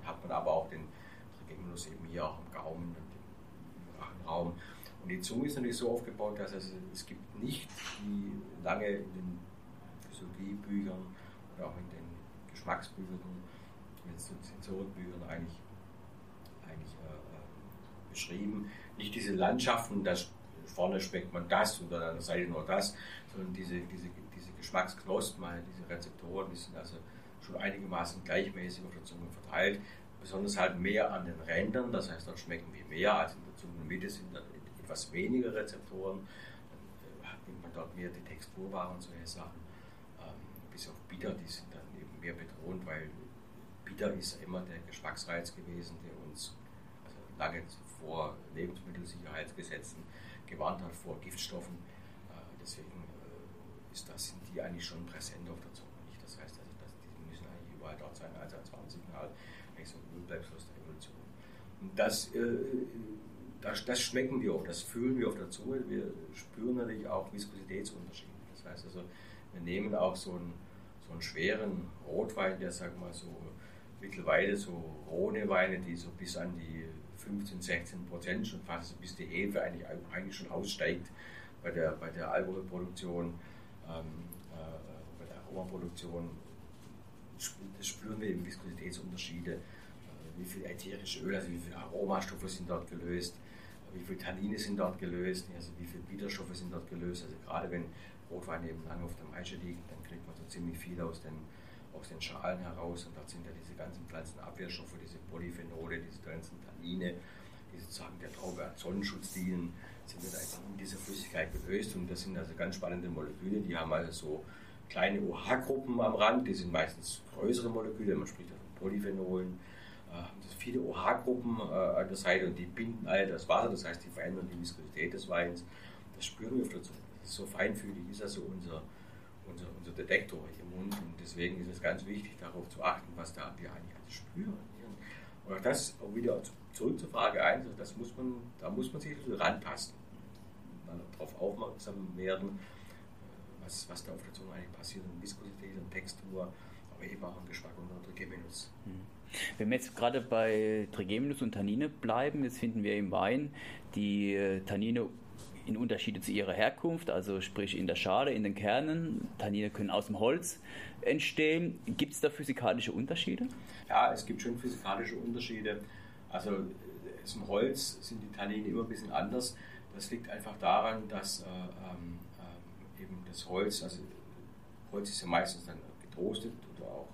Dann hat man aber auch den Trigeminus eben hier auch im Gaumen Rachenraum. Und die Zunge ist natürlich so aufgebaut, dass es, es gibt nicht wie lange in den Physiologiebüchern oder auch in den Geschmacksbüchern, in den Sensorenbüchern eigentlich, eigentlich äh, äh, beschrieben, nicht diese Landschaften, dass vorne schmeckt man das und an der Seite nur das, sondern diese, diese, diese Geschmacksknospen, diese Rezeptoren, die sind also schon einigermaßen gleichmäßig auf der Zunge verteilt, besonders halt mehr an den Rändern, das heißt, dort schmecken wir mehr als in Zungenmitte sind dann etwas weniger Rezeptoren, dann äh, nimmt man dort mehr die Texturware und solche Sachen. Ähm, bis auf Bitter, die sind dann eben mehr betont, weil Bitter ist immer der Geschmacksreiz gewesen, der uns also lange vor Lebensmittelsicherheitsgesetzen gewarnt hat vor Giftstoffen. Äh, deswegen äh, ist das, sind die eigentlich schon präsent auf der Zunge. Nicht? Das heißt, also, dass die müssen eigentlich überall dort sein als ein Warnsignal, eigentlich so ein Ölbleibslos der Evolution. Und das äh, das, das, schmecken wir auch, das fühlen wir auf der Zunge. Wir spüren natürlich auch Viskositätsunterschiede. Das heißt also, wir nehmen auch so einen, so einen schweren Rotwein, der sagen wir mal so mittlerweile so rohe Weine, die so bis an die 15, 16 Prozent schon fast, bis die Hefe eigentlich, eigentlich schon aussteigt bei der, bei der Alkoholproduktion, ähm, äh, bei der Aromaproduktion, das spüren wir eben Viskositätsunterschiede, äh, wie viel ätherische Öl, also wie viele Aromastoffe sind dort gelöst, wie viele Tannine sind dort gelöst, also wie viele Bitterstoffe sind dort gelöst. Also gerade wenn Rotwein eben lange auf der Maische liegt, dann kriegt man so ziemlich viel aus den, aus den Schalen heraus. Und dort sind ja diese ganzen Pflanzenabwehrstoffe, diese Polyphenole, diese ganzen Tannine, die sozusagen der Traube als Sonnenschutz dienen, sind dann einfach in dieser Flüssigkeit gelöst. Und das sind also ganz spannende Moleküle, die haben also so kleine OH-Gruppen am Rand, die sind meistens größere Moleküle, man spricht von Polyphenolen, viele OH-Gruppen äh, an der Seite und die binden all das Wasser, das heißt, die verändern die Viskosität des Weins. Das spüren wir auf der Zunge. So feinfühlig, ist also unser, unser, unser Detektor im Mund und deswegen ist es ganz wichtig, darauf zu achten, was da wir eigentlich alles spüren. Und auch das, auch wieder zurück zur Frage 1, also das muss man, da muss man sich ein bisschen rantasten, darauf aufmerksam werden, äh, was, was da auf der Zunge eigentlich passiert, in Viskosität und Textur, aber eben auch im Geschmack und unter Geminus. Mhm. Wenn wir jetzt gerade bei Trigeminus und Tannine bleiben, jetzt finden wir im Wein die äh, Tannine in Unterschiede zu ihrer Herkunft, also sprich in der Schale, in den Kernen. Tannine können aus dem Holz entstehen. Gibt es da physikalische Unterschiede? Ja, es gibt schon physikalische Unterschiede. Also äh, im Holz sind die Tannine immer ein bisschen anders. Das liegt einfach daran, dass äh, ähm, äh, eben das Holz, also Holz ist ja meistens dann getrostet oder auch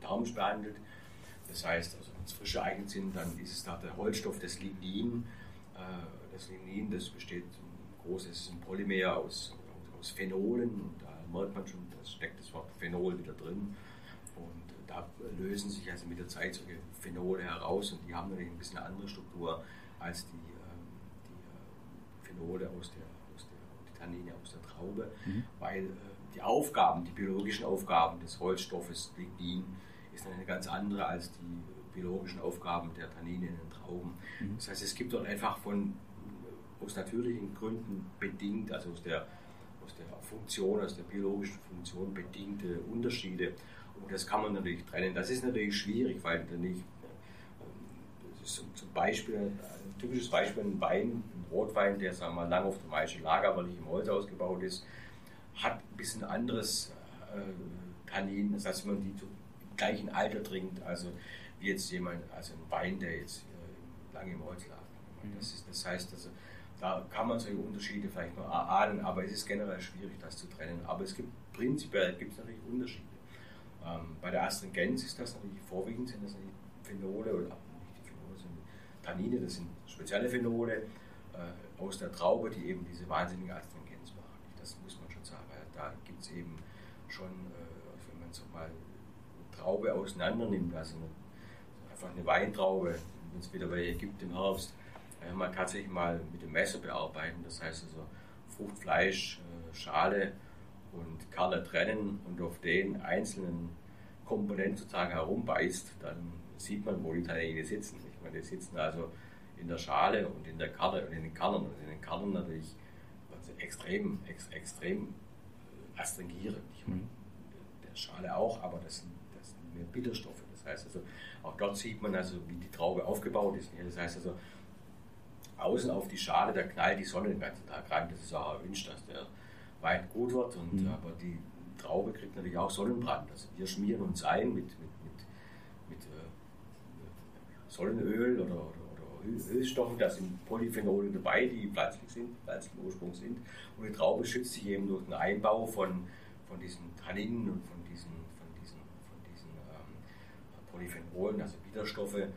thermisch behandelt das heißt, also wenn es frische Eigen sind, dann ist es da der Holzstoff, das Lignin. Äh, das Lignin, das besteht ein großes ein Polymer aus, aus Phenolen. Und da merkt man schon, da steckt das Wort Phenol wieder drin. Und da lösen sich also mit der Zeit solche Phenole heraus und die haben natürlich ein bisschen eine andere Struktur als die, ähm, die äh, Phenole aus der, aus der die Tannine aus der Traube, mhm. weil äh, die Aufgaben, die biologischen Aufgaben des Holzstoffes Lignin ist eine ganz andere als die biologischen Aufgaben der Tannine in den Trauben. Mhm. Das heißt, es gibt dort einfach von aus natürlichen Gründen bedingt, also aus der, aus der Funktion, aus der biologischen Funktion bedingte Unterschiede. Und das kann man natürlich trennen. Das ist natürlich schwierig, weil nicht, das ist zum Beispiel, ein typisches Beispiel, ein Wein, ein Rotwein, der sagen wir mal, lang auf dem Maische Lager, weil nicht im Holz ausgebaut ist, hat ein bisschen anderes äh, Tannin, das heißt, wenn man die gleichen Alter trinkt, also wie jetzt jemand, also ein Wein, der jetzt äh, lange im Holz lag. Mhm. Das, ist, das heißt, also, da kann man solche Unterschiede vielleicht noch ahnen, aber es ist generell schwierig, das zu trennen. Aber es gibt prinzipiell gibt es natürlich Unterschiede. Ähm, bei der Astringenz ist das natürlich vorwiegend sind das natürlich Phenole oder nicht die Phenole, sind Tannine, das sind spezielle Phenole äh, aus der Traube, die eben diese wahnsinnige Astringenz machen. Das muss man schon sagen, weil da gibt es eben schon, äh, wenn man so mal Traube auseinander nimmt, also einfach eine Weintraube, wenn es wieder welche gibt im Herbst, äh, man tatsächlich mal mit dem Messer bearbeiten. Das heißt also Frucht, Fleisch, äh, Schale und Kerne trennen und auf den einzelnen Komponenten sozusagen herumbeißt, dann sieht man, wo die Tannine sitzen. Ich meine, die sitzen also in der Schale und in der Kerne und in den Kernen. Und in den Kernen natürlich also extrem, ex, extrem äh, astringierend. Ich meine, mhm. der Schale auch, aber das sind Bitterstoffe. Das heißt also, auch dort sieht man also, wie die Traube aufgebaut ist. Das heißt also, außen auf die Schale, da knallt die Sonne den ganzen Tag rein. Das ist auch erwünscht, dass der Wein gut wird. Und, mhm. Aber die Traube kriegt natürlich auch Sonnenbrand. Also wir schmieren uns ein mit, mit, mit, mit äh, Sonnenöl oder, oder, Ölstoffen. Da sind Polyphenole dabei, die pflanzlich sind, pflanzlichen Ursprung sind. Und die Traube schützt sich eben durch den Einbau von, von diesen Tanninen und von Polyphenolen, also Bitterstoffe, äh,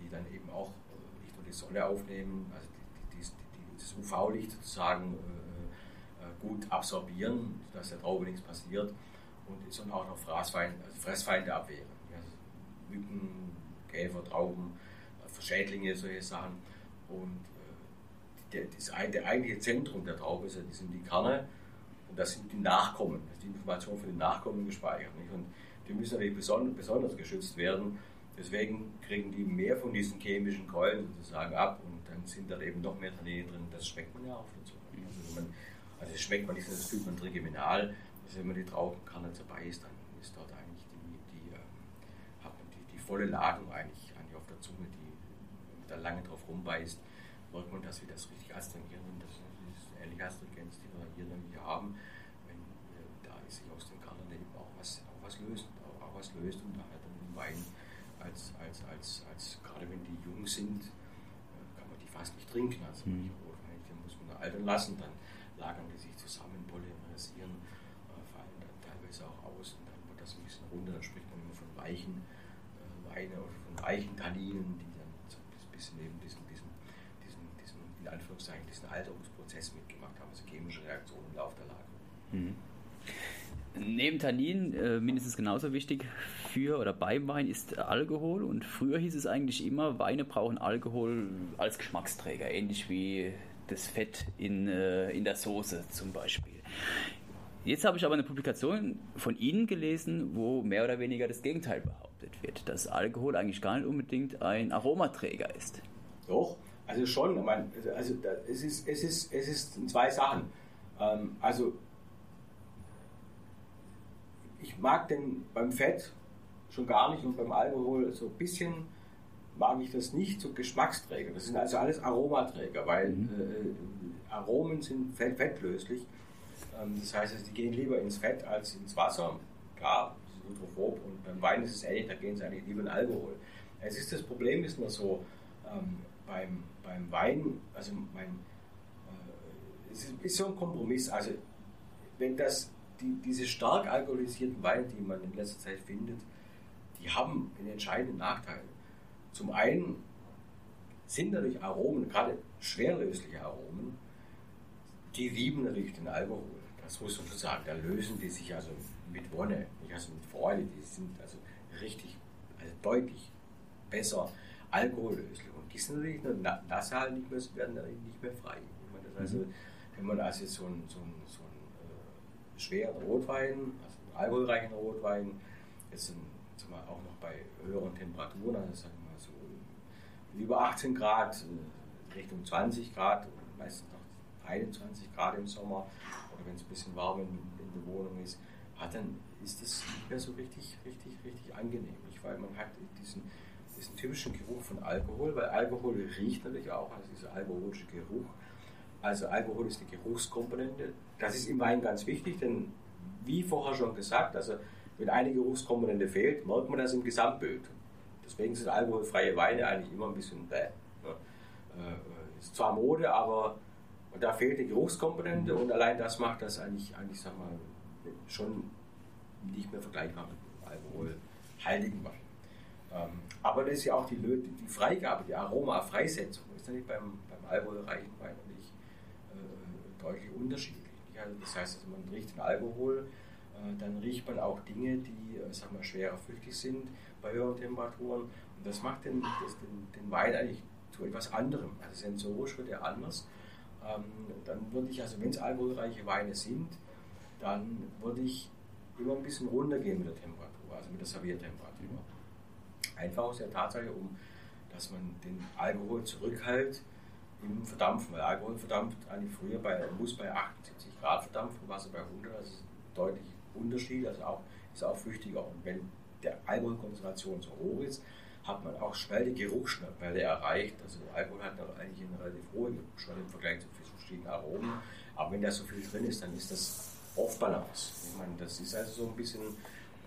die dann eben auch äh, nicht nur die Sonne aufnehmen, also die, das UV-Licht sozusagen äh, gut absorbieren, dass der Traube nichts passiert und ist dann auch noch also Fressfeinde abwehren. Also Mücken, Käfer, Trauben, Verschädlinge, solche Sachen. Und der, das, der eigentliche Zentrum der Traube sind die Kerne und das sind die Nachkommen, das ist die Information für die Nachkommen gespeichert. Nicht? Und die müssen natürlich besonders, besonders geschützt werden. Deswegen kriegen die mehr von diesen chemischen Keulen sozusagen ab und dann sind da eben noch mehr Tannine drin. Das schmeckt man ja auch dazu. Also, man, also das schmeckt man nicht, das fühlt man trigeminal. Also wenn man die Traubenkanne dabei ist, dann ist dort eigentlich die, die, ähm, die, die volle Ladung eigentlich, eigentlich auf der Zunge, die, da lange drauf rumbeißt, merkt man, dass wir das richtig astringieren das ist eine ähnliche Astringenz, die wir hier nämlich haben. Wenn, äh, da ist sich aus dem was, auch was löst und daher dann den Wein als, als, als, als, gerade wenn die jung sind, äh, kann man die fast nicht trinken. Also mhm. die muss man altern lassen, dann lagern die sich zusammen, polymerisieren, äh, fallen dann teilweise auch aus und dann wird das ein bisschen runter. Dann spricht man immer von weichen äh, Weine oder von weichen Tanninen, die dann so ein bisschen eben diesen, diesen, diesen, diesen in Anführungszeichen, diesen Alterungsprozess Prozess mitgemacht haben, also chemische Reaktionen im Laufe der Lagerung. Mhm. Neben Tannin äh, mindestens genauso wichtig für oder beim Wein ist Alkohol und früher hieß es eigentlich immer, Weine brauchen Alkohol als Geschmacksträger, ähnlich wie das Fett in, äh, in der Soße zum Beispiel. Jetzt habe ich aber eine Publikation von Ihnen gelesen, wo mehr oder weniger das Gegenteil behauptet wird, dass Alkohol eigentlich gar nicht unbedingt ein Aromaträger ist. Doch, also schon. Ich meine, also es, ist, es, ist, es ist zwei Sachen. Ähm, also ich mag den beim Fett schon gar nicht und beim Alkohol so ein bisschen mag ich das nicht, so Geschmacksträger. Das sind also alles Aromaträger, weil mhm. äh, Aromen sind fett, fettlöslich. Ähm, das heißt, also, die gehen lieber ins Fett als ins Wasser. Klar, das ist hydrophob und beim Wein ist es ähnlich, da gehen sie eigentlich lieber in Alkohol. Es ist das Problem ist nur so, ähm, beim, beim Wein, also mein, äh, es ist, ist so ein Kompromiss. Also wenn das die, diese stark alkoholisierten Weine, die man in letzter Zeit findet, die haben einen entscheidenden Nachteil. Zum einen sind natürlich Aromen, gerade schwerlösliche Aromen, die lieben natürlich den Alkohol. Das muss man so sagen. Da lösen die sich also mit Wonne, nicht also mit Freude. Die sind also richtig, also deutlich besser alkohollöslich. Und die sind natürlich nasal nicht mehr, werden nicht mehr frei. Das also, mhm. wenn man also so ein, so ein, so schweren Rotwein, also einen alkoholreichen Rotwein, jetzt sind, sind auch noch bei höheren Temperaturen, also sagen wir mal so über 18 Grad, äh, Richtung 20 Grad, meistens noch 21 Grad im Sommer oder wenn es ein bisschen warm in, in der Wohnung ist, hat dann ist das nicht mehr so richtig, richtig, richtig angenehm, weil man hat diesen, diesen typischen Geruch von Alkohol, weil Alkohol riecht natürlich auch, also dieser alkoholische Geruch. Also Alkohol ist die Geruchskomponente, das ist im Wein ganz wichtig, denn wie vorher schon gesagt, also wenn eine Geruchskomponente fehlt, merkt man das im Gesamtbild. Deswegen sind alkoholfreie Weine eigentlich immer ein bisschen bäh. Ja. Äh, ist zwar Mode, aber da fehlt die Geruchskomponente und allein das macht das eigentlich, eigentlich sag mal, schon nicht mehr vergleichbar mit alkoholhaltigen Wein. Ähm, aber das ist ja auch die, die Freigabe, die Aroma-Freisetzung, ist natürlich beim, beim alkoholreichen Wein äh, deutlich unterschiedlich. Also das heißt, also man riecht den Alkohol, äh, dann riecht man auch Dinge, die äh, sag mal, schwerer flüchtig sind bei höheren Temperaturen. Und das macht den, das, den, den Wein eigentlich zu etwas anderem. Also sensorisch wird er anders. Ähm, dann würde ich, also wenn es alkoholreiche Weine sind, dann würde ich immer ein bisschen runtergehen mit der Temperatur, also mit der Serviertemperatur. Einfach aus der Tatsache, um dass man den Alkohol zurückhält im Verdampfen, weil Alkohol verdampft eigentlich früher bei, muss bei 78 Grad verdampfen, Wasser bei 100, das ist ein deutlicher Unterschied, also auch, ist auch flüchtiger. Und wenn der Alkoholkonzentration so hoch ist, hat man auch schnell die Geruchsschwelle erreicht. Also Alkohol hat eigentlich eine relativ hohe Geruchsschwelle im Vergleich zu verschiedenen Aromen. Aber wenn da so viel drin ist, dann ist das Off-Balance. Ich meine, das ist also so ein bisschen,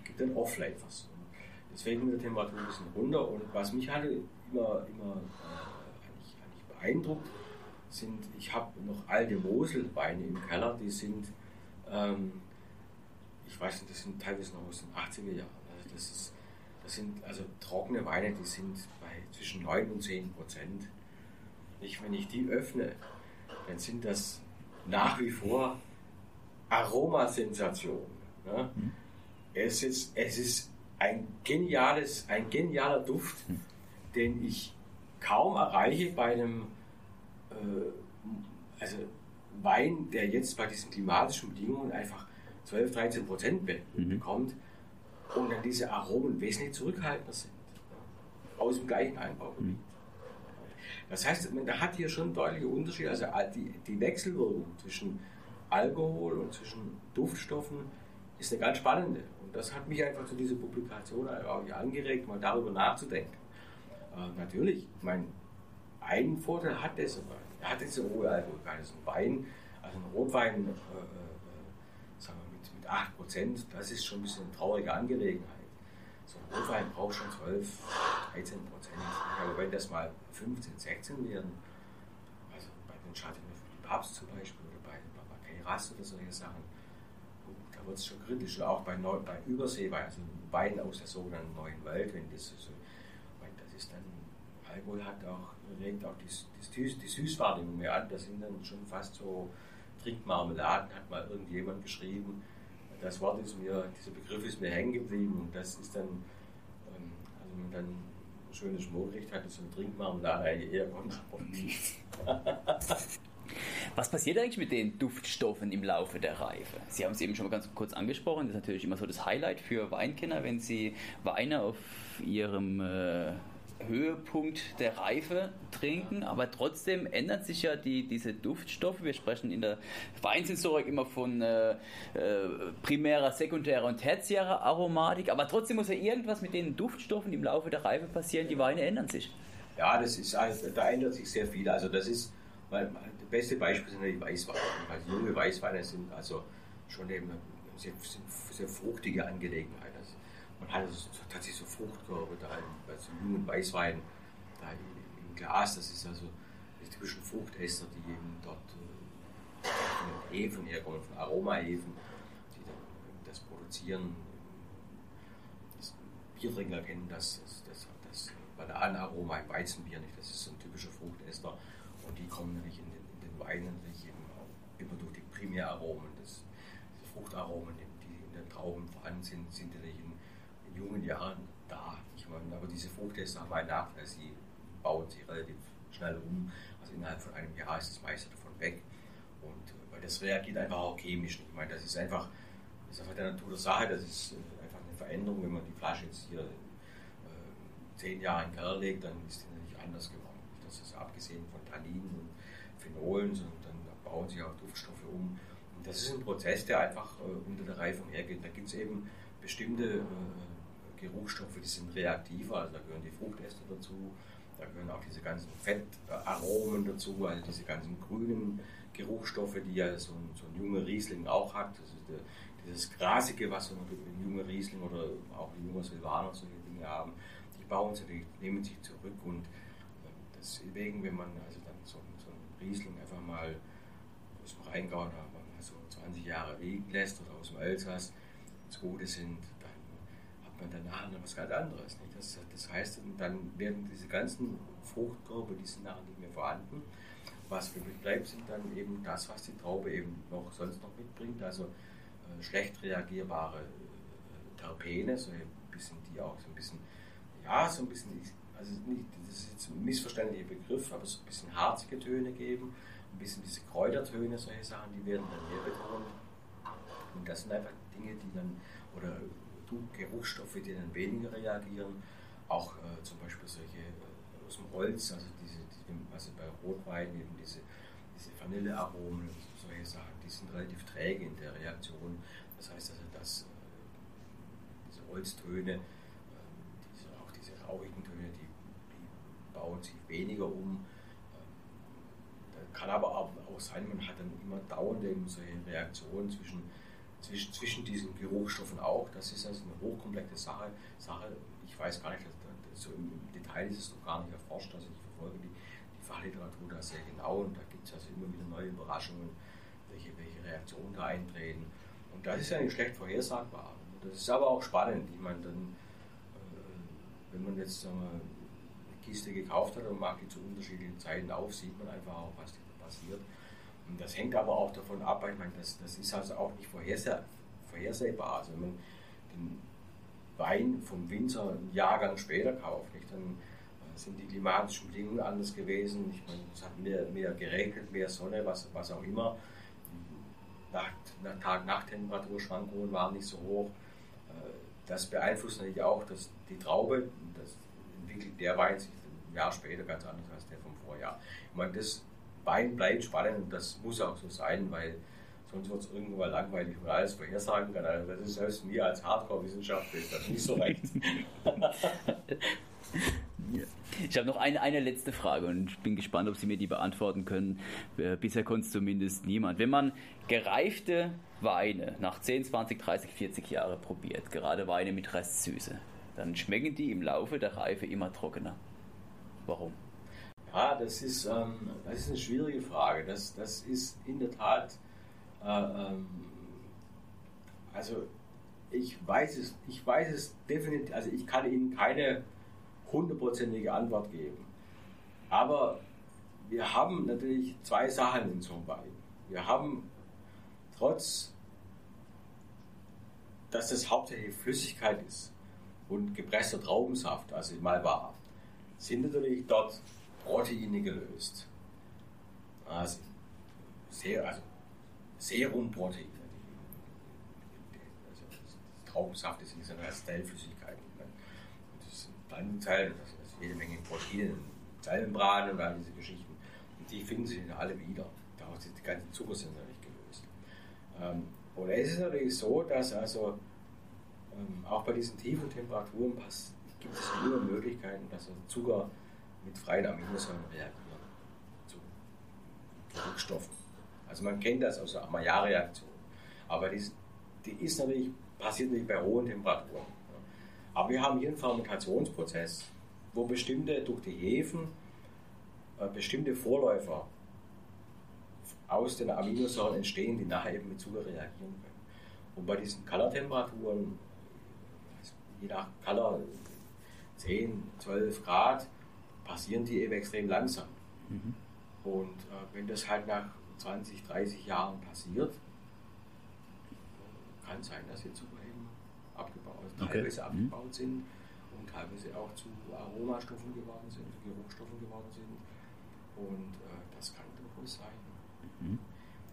gibt dann Off-Flavors. Deswegen mit der Temperatur ein bisschen runter. Und was mich halt immer, immer äh, beeindruckt sind, ich habe noch alte Moselweine im Keller, die sind, ähm, ich weiß nicht, das sind teilweise noch aus den 80er Jahren. Also das, ist, das sind also trockene Weine, die sind bei zwischen 9 und 10 Prozent. Ich, wenn ich die öffne, dann sind das nach wie vor Aromasensationen. Ne? Mhm. Es, ist, es ist ein, geniales, ein genialer Duft, mhm. den ich kaum erreiche bei einem äh, also Wein, der jetzt bei diesen klimatischen Bedingungen einfach 12, 13 Prozent mhm. bekommt mhm. und dann diese Aromen wesentlich zurückhaltender sind. Aus dem gleichen Einbaugebiet. Mhm. Das heißt, man, da hat hier schon deutliche Unterschiede. Also die, die Wechselwirkung zwischen Alkohol und zwischen Duftstoffen ist eine ganz spannende. Und das hat mich einfach zu dieser Publikation auch angeregt, mal darüber nachzudenken. Äh, natürlich, ich meine, einen Vorteil hat es, er hat jetzt eine hohe Alkoholgehalt, ein Wein, also ein Rotwein äh, äh, sagen wir mit, mit 8%, das ist schon ein bisschen eine traurige Angelegenheit. So ein Rotwein braucht schon 12, 13 Prozent. Aber wenn das mal 15, 16 werden, also bei den Chateau de Papst zum Beispiel oder bei, bei Keiras oder solche Sachen, da wird es schon kritisch. Oder auch bei, Neu bei Überseewein, also Wein aus der sogenannten neuen Welt, wenn das so, das ist dann Alkohol hat auch, regt auch die, die, die Süßwahrnehmung mehr an. Das sind dann schon fast so Trinkmarmeladen, hat mal irgendjemand geschrieben. Das Wort ist mir, dieser Begriff ist mir hängen geblieben und das ist dann, ähm, also wenn man dann ein schönes Schmorgericht hat, ist so ein Trinkmarmelade eigentlich eher kontraproduktiv. Was passiert eigentlich mit den Duftstoffen im Laufe der Reife? Sie haben es eben schon mal ganz kurz angesprochen. Das ist natürlich immer so das Highlight für Weinkenner, wenn sie Weine auf ihrem äh, Höhepunkt der Reife trinken, aber trotzdem ändern sich ja die, diese Duftstoffe. Wir sprechen in der Weinsensorik immer von äh, äh, primärer, sekundärer und tertiärer Aromatik, aber trotzdem muss ja irgendwas mit den Duftstoffen im Laufe der Reife passieren. Die Weine ändern sich. Ja, das ist, also, da ändert sich sehr viel. Also das ist, das beste Beispiel sind die Weißweine. Also junge Weißweine sind also schon eben sehr, sehr fruchtige Angelegenheit. Man hat also tatsächlich so Fruchtkörbe da bei so jungen Weißwein da im Glas. Das ist also die typischen Fruchtester, die eben dort äh, von den Hefen herkommen, von Aromahefen, die dann das produzieren. Das Biertrinker kennen das, das, das, das Bananenaroma im Weizenbier nicht. Das ist so ein typischer Fruchtester. Und die kommen natürlich in den, in den Weinen natürlich eben auch immer durch die Primäraromen, das, die Fruchtaromen, die in den Trauben vorhanden sind, sind natürlich in jungen Jahren da. Ich meine, aber diese Fruchttester haben einen Nachteil, sie bauen sich relativ schnell um. Also innerhalb von einem Jahr ist das meiste davon weg. Und äh, weil das reagiert einfach auch chemisch. Ich meine, das ist einfach, das ist einfach der Natur der Sache, das ist äh, einfach eine Veränderung. Wenn man die Flasche jetzt hier äh, zehn Jahre in den Keller legt, dann ist die natürlich anders geworden. Das ist abgesehen von Tanninen und Phenolen, sondern dann bauen sich auch Duftstoffe um. Und das ist ein Prozess, der einfach äh, unter der Reifung hergeht. Da gibt es eben bestimmte äh, Geruchsstoffe, die sind reaktiver, also da gehören die Fruchtester dazu, da gehören auch diese ganzen Fettaromen dazu, also diese ganzen grünen Geruchsstoffe, die ja so ein, so ein junger Riesling auch hat. Das ist der, dieses Grasige, was so ein junger Riesling oder auch ein junger Silvaner solche Dinge haben, die bauen sie, die nehmen sich zurück und äh, deswegen, wenn man also dann so, so einen Riesling einfach mal aus dem Rheingau, da so 20 Jahre liegen lässt oder aus dem Elsass, das Gute sind, man danach noch was ganz anderes. Nicht? Das, das heißt, dann werden diese ganzen Fruchtkörper, die sind nachher nicht mehr vorhanden. Was übrig bleibt, sind dann eben das, was die Traube eben noch sonst noch mitbringt, also äh, schlecht reagierbare äh, Terpene, so ein bisschen, die auch so ein bisschen, ja, so ein bisschen, also nicht, das ist jetzt ein missverständlicher Begriff, aber so ein bisschen harzige Töne geben, ein bisschen diese Kräutertöne, solche Sachen, die werden dann mehr betont. Und das sind einfach Dinge, die dann, oder Geruchsstoffe, die dann weniger reagieren. Auch äh, zum Beispiel solche äh, aus dem Holz, also, diese, die, also bei Rotwein eben diese, diese Vanillearomen, solche Sachen, die sind relativ träge in der Reaktion. Das heißt also, dass äh, diese Holztöne, äh, diese, auch diese rauchigen Töne, die, die bauen sich weniger um. Ähm, kann aber auch sein, man hat dann immer dauernde solche Reaktionen zwischen zwischen, zwischen diesen Geruchsstoffen auch. Das ist also eine hochkomplexe Sache. Sache. Ich weiß gar nicht, so im Detail ist es noch gar nicht erforscht. Also ich verfolge die, die Fachliteratur da sehr genau und da gibt es also immer wieder neue Überraschungen, welche, welche Reaktionen da eintreten. Und das ist ja nicht schlecht vorhersagbar. Das ist aber auch spannend. Ich meine, dann, äh, wenn man jetzt sagen wir, eine Kiste gekauft hat und macht die zu unterschiedlichen Zeiten auf, sieht man einfach auch, was da passiert. Und das hängt aber auch davon ab, ich meine, das, das ist also auch nicht vorherseh vorhersehbar. Also wenn man den Wein vom Winzer einen Jahrgang später kauft, nicht, dann äh, sind die klimatischen Bedingungen anders gewesen. Ich meine, es hat mehr, mehr geregnet, mehr Sonne, was, was auch immer. Tag-Nacht-Temperaturschwankungen waren nicht so hoch. Äh, das beeinflusst natürlich auch dass die Traube. Das entwickelt der Wein sich ein Jahr später ganz anders als der vom Vorjahr. Ich meine, das Wein bleibt spannend das muss auch so sein, weil sonst wird es irgendwann langweilig und alles vorhersagen kann. Also das ist selbst mir als Hardcore-Wissenschaftler ist das nicht so recht. Ich habe noch eine, eine letzte Frage und ich bin gespannt, ob Sie mir die beantworten können. Äh, bisher konnte es zumindest niemand. Wenn man gereifte Weine nach 10, 20, 30, 40 Jahre probiert, gerade Weine mit Restsüße, dann schmecken die im Laufe der Reife immer trockener. Warum? Ja, das ist, ähm, das ist eine schwierige Frage. Das, das ist in der Tat, äh, ähm, also ich weiß es, ich weiß es definitiv, also ich kann Ihnen keine hundertprozentige Antwort geben. Aber wir haben natürlich zwei Sachen in so Wein. Wir haben trotz, dass das hauptsächlich Flüssigkeit ist und gepresster Traubensaft, also mal war, sind natürlich dort Proteine gelöst. Also, sehr, also Serumproteine. Also Traubensaft ist eine Stellflüssigkeit. Ne? Das ist ein Pflanzenteil, das ist jede Menge Proteine, Zellmembranen und all diese Geschichten. Und die finden sich in alle wieder. Daraus sind die ganzen Zucker sind natürlich gelöst. Ähm, und es ist natürlich so, dass also ähm, auch bei diesen tiefen Temperaturen gibt es immer Möglichkeiten, dass also Zucker mit freien Aminosäuren reagieren zu Rückstoffen. Also man kennt das aus der Maillard-Reaktion. Aber die, die ist natürlich, passiert nicht bei hohen Temperaturen. Aber wir haben hier einen Fermentationsprozess, wo bestimmte durch die Hefen äh, bestimmte Vorläufer aus den Aminosäuren entstehen, die nachher eben mit Zucker reagieren können. Und bei diesen Color-Temperaturen, je nach Color 10, 12 Grad, passieren die eben extrem langsam. Mhm. Und äh, wenn das halt nach 20, 30 Jahren passiert, kann sein, dass die Zucker eben abgebaut, okay. teilweise mhm. abgebaut sind und teilweise auch zu Aromastoffen geworden sind, zu Geruchsstoffen geworden sind. Und äh, das kann durchaus sein. Mhm.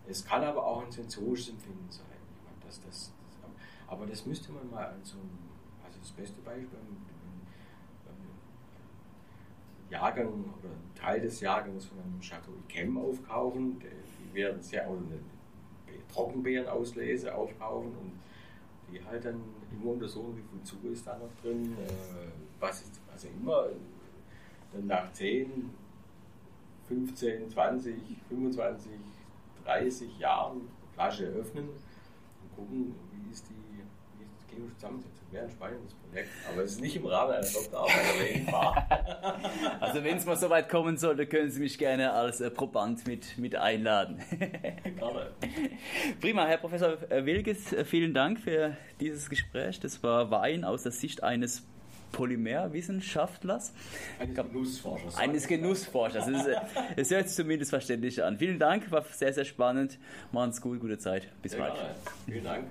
Es kann aber auch ein sensorisches Empfinden sein. Ich meine, das, das, das, aber das müsste man mal an so einem, also das beste Beispiel, Jahrgang oder Teil des Jahrgangs von einem Chateau Yquem aufkaufen. Die werden sehr auch eine Trockenbeerenauslese aufkaufen und die halt dann immer untersuchen, wie viel Zucker ist da noch drin, äh, was ist, also immer dann nach 10, 15, 20, 25, 30 Jahren Flasche öffnen und gucken, wie ist die, wie ist die chemische Zusammensetzung. Wäre ein spannendes Projekt, aber es ist nicht im Rahmen einer Doktorarbeit erwähnbar. Also wenn es mal so weit kommen sollte, können Sie mich gerne als äh, Proband mit, mit einladen. Gerne. Prima, Herr Professor Wilges, äh, vielen Dank für dieses Gespräch. Das war Wein aus der Sicht eines Polymerwissenschaftlers. Eines Genussforschers. Eines Genussforschers. Es, äh, hört sich zumindest verständlich an. Vielen Dank, war sehr, sehr spannend. Machen Sie gut, gute Zeit. Bis bald. Vielen Dank.